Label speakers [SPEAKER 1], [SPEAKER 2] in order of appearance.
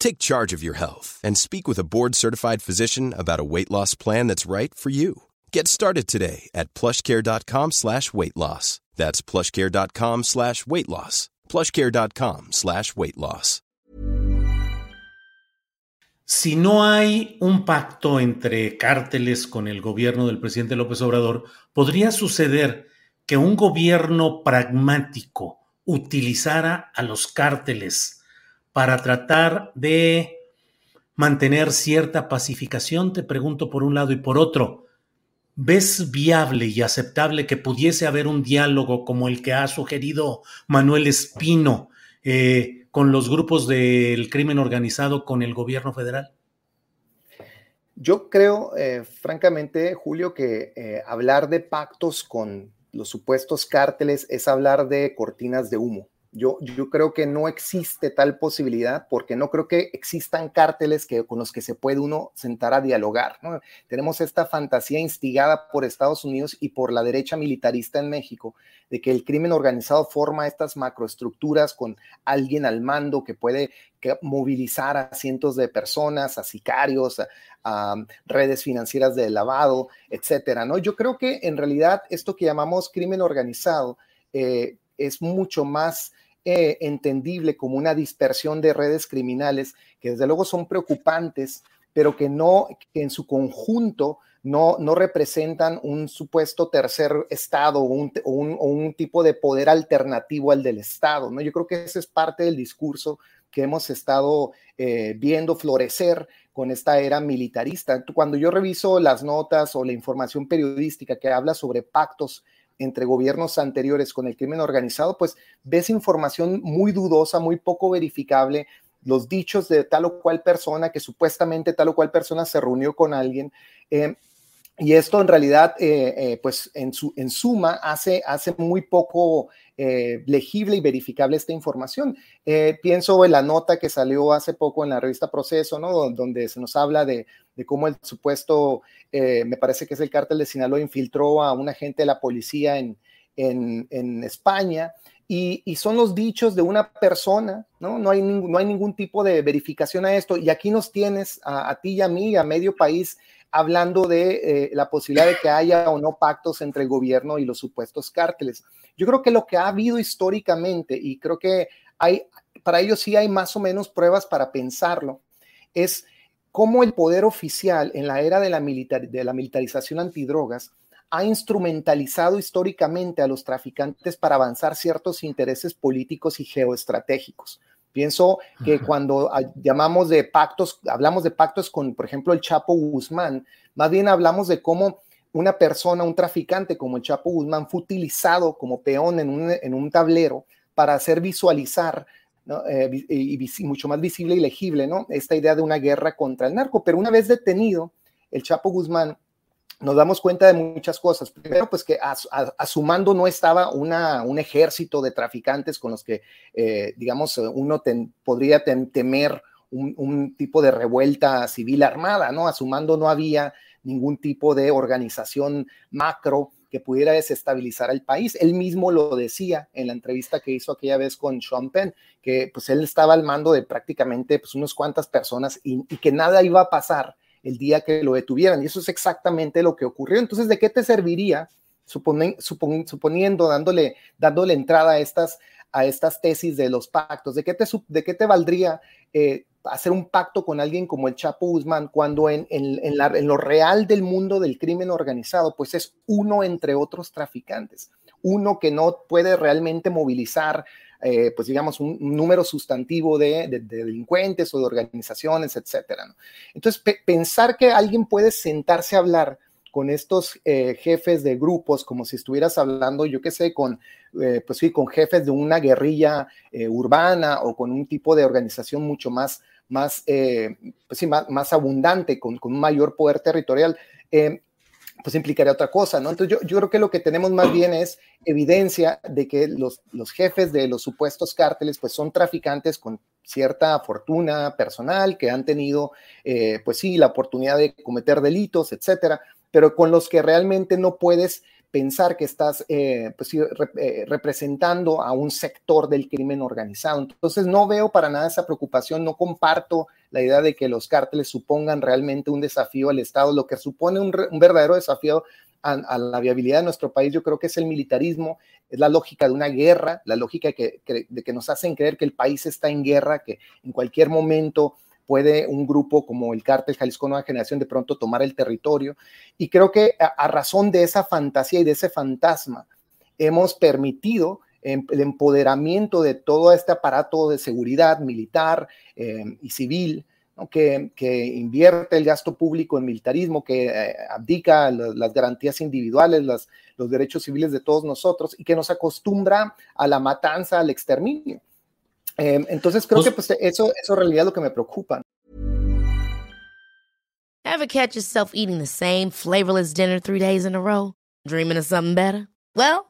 [SPEAKER 1] Take charge of your health and speak with a board certified physician about a weight loss plan that's right for you. Get started today at plushcare.com slash weight loss. That's plushcare.com slash weight loss. Plushcare.com slash weight loss.
[SPEAKER 2] Si no hay un pacto entre cárteles con el gobierno del presidente López Obrador, podría suceder que un gobierno pragmático utilizara a los cárteles para tratar de mantener cierta pacificación? Te pregunto por un lado y por otro. ¿Ves viable y aceptable que pudiese haber un diálogo como el que ha sugerido Manuel Espino eh, con los grupos del crimen organizado con el gobierno federal?
[SPEAKER 3] Yo creo, eh, francamente, Julio, que eh, hablar de pactos con los supuestos cárteles es hablar de cortinas de humo. Yo, yo creo que no existe tal posibilidad porque no creo que existan cárteles que, con los que se puede uno sentar a dialogar. Tenemos esta fantasía instigada por Estados Unidos y por la derecha militarista en México de que el crimen organizado forma estas macroestructuras con alguien al mando que puede movilizar a cientos de personas, a sicarios, a, redes financieras de lavado, etcétera. ¿no? Yo creo que en realidad esto que llamamos crimen organizado eh, es mucho más eh, entendible como una dispersión de redes criminales que desde luego son preocupantes, pero que no, en su conjunto no, no representan un supuesto tercer Estado o un, un, tipo de poder alternativo al del Estado. ¿no? Yo creo que ese es parte del discurso que hemos estado eh, viendo florecer con esta era militarista. Cuando yo reviso las notas o la información periodística que habla sobre pactos entre gobiernos anteriores con el crimen organizado, pues ves información muy dudosa, muy poco verificable, los dichos de tal o cual persona, que supuestamente tal o cual persona se reunió con alguien. Eh, y esto en realidad, eh, eh, pues en, su, en suma, hace, hace muy poco legible y verificable esta información. pienso en la nota que salió hace poco en la revista Proceso, ¿no? Donde se nos habla de, de cómo el supuesto, me parece que es el cártel de Sinaloa, infiltró a un agente de la policía en, en, en España y, son los dichos de una persona, ¿no? No hay, no hay ningún tipo de verificación a esto. Y aquí nos tienes a, ti y a mí, a medio país, hablando de eh, la posibilidad de que haya o no pactos entre el gobierno y los supuestos cárteles. Yo creo que lo que ha habido históricamente, y creo que hay, para ello sí hay más o menos pruebas para pensarlo, es cómo el poder oficial en la era de la, militar, de la militarización antidrogas ha instrumentalizado históricamente a los traficantes para avanzar ciertos intereses políticos y geoestratégicos. Pienso que cuando llamamos de pactos, hablamos de pactos con, por ejemplo, el Chapo Guzmán, más bien hablamos de cómo una persona, un traficante como el Chapo Guzmán fue utilizado como peón en un, tablero para hacer visualizar eh, y, mucho más visible y legible ¿no? esta idea de una guerra contra el narco. Pero una vez detenido, el Chapo Guzmán nos damos cuenta de muchas cosas. Primero, pues que a, su mando no estaba una, un ejército de traficantes con los que, eh, digamos, uno podría temer un, tipo de revuelta civil armada, ¿no? A su mando no había ningún tipo de organización macro que pudiera desestabilizar al país. Él mismo lo decía en la entrevista que hizo aquella vez con Sean Penn, que pues él estaba al mando de prácticamente pues unas cuantas personas y que nada iba a pasar el día que lo detuvieran. Y eso es exactamente lo que ocurrió. Entonces, ¿de qué te serviría, suponiendo, dándole, dándole entrada a estas, a estas tesis de los pactos, ¿de qué te, de qué te valdría eh, hacer un pacto con alguien como el Chapo Guzmán, cuando en, lo real del mundo del crimen organizado, pues es uno entre otros traficantes, uno que no puede realmente movilizar, eh, pues digamos, un, número sustantivo de, delincuentes o de organizaciones, etcétera. Entonces, pensar que alguien puede sentarse a hablar con estos eh, jefes de grupos, como si estuvieras hablando, yo qué sé, con, eh, pues sí, con jefes de una guerrilla urbana o con un tipo de organización mucho más más, pues más, abundante, con, con, un mayor poder territorial, eh, pues implicaría otra cosa, ¿no? Entonces yo, yo, creo que lo que tenemos más bien es evidencia de que los, los jefes de los supuestos cárteles pues son traficantes con cierta fortuna personal, que han tenido, eh, pues sí, la oportunidad de cometer delitos, etcétera, pero con los que realmente no puedes pensar que estás eh, pues, eh, representando a un sector del crimen organizado. Entonces no veo para nada esa preocupación, no comparto la idea de que los cárteles supongan realmente un desafío al Estado, lo que supone un, verdadero desafío a, la viabilidad de nuestro país, yo creo que es el militarismo, es la lógica de una guerra, la lógica de que nos hacen creer que el país está en guerra, que en cualquier momento puede un grupo como el cártel Jalisco Nueva Generación de pronto tomar el territorio. Y creo que a, razón de esa fantasía y de ese fantasma, hemos permitido el empoderamiento de todo este aparato de seguridad militar em, y civil, que, invierte el gasto público en militarismo, que eh, abdica las, garantías individuales, los derechos civiles de todos nosotros y que nos acostumbra a la matanza, al exterminio. Eh, entonces creo que pues eso, eso en realidad es lo que me preocupa.
[SPEAKER 4] Ever catch yourself eating the same flavorless dinner three days in a row? Dreaming of something better? Well,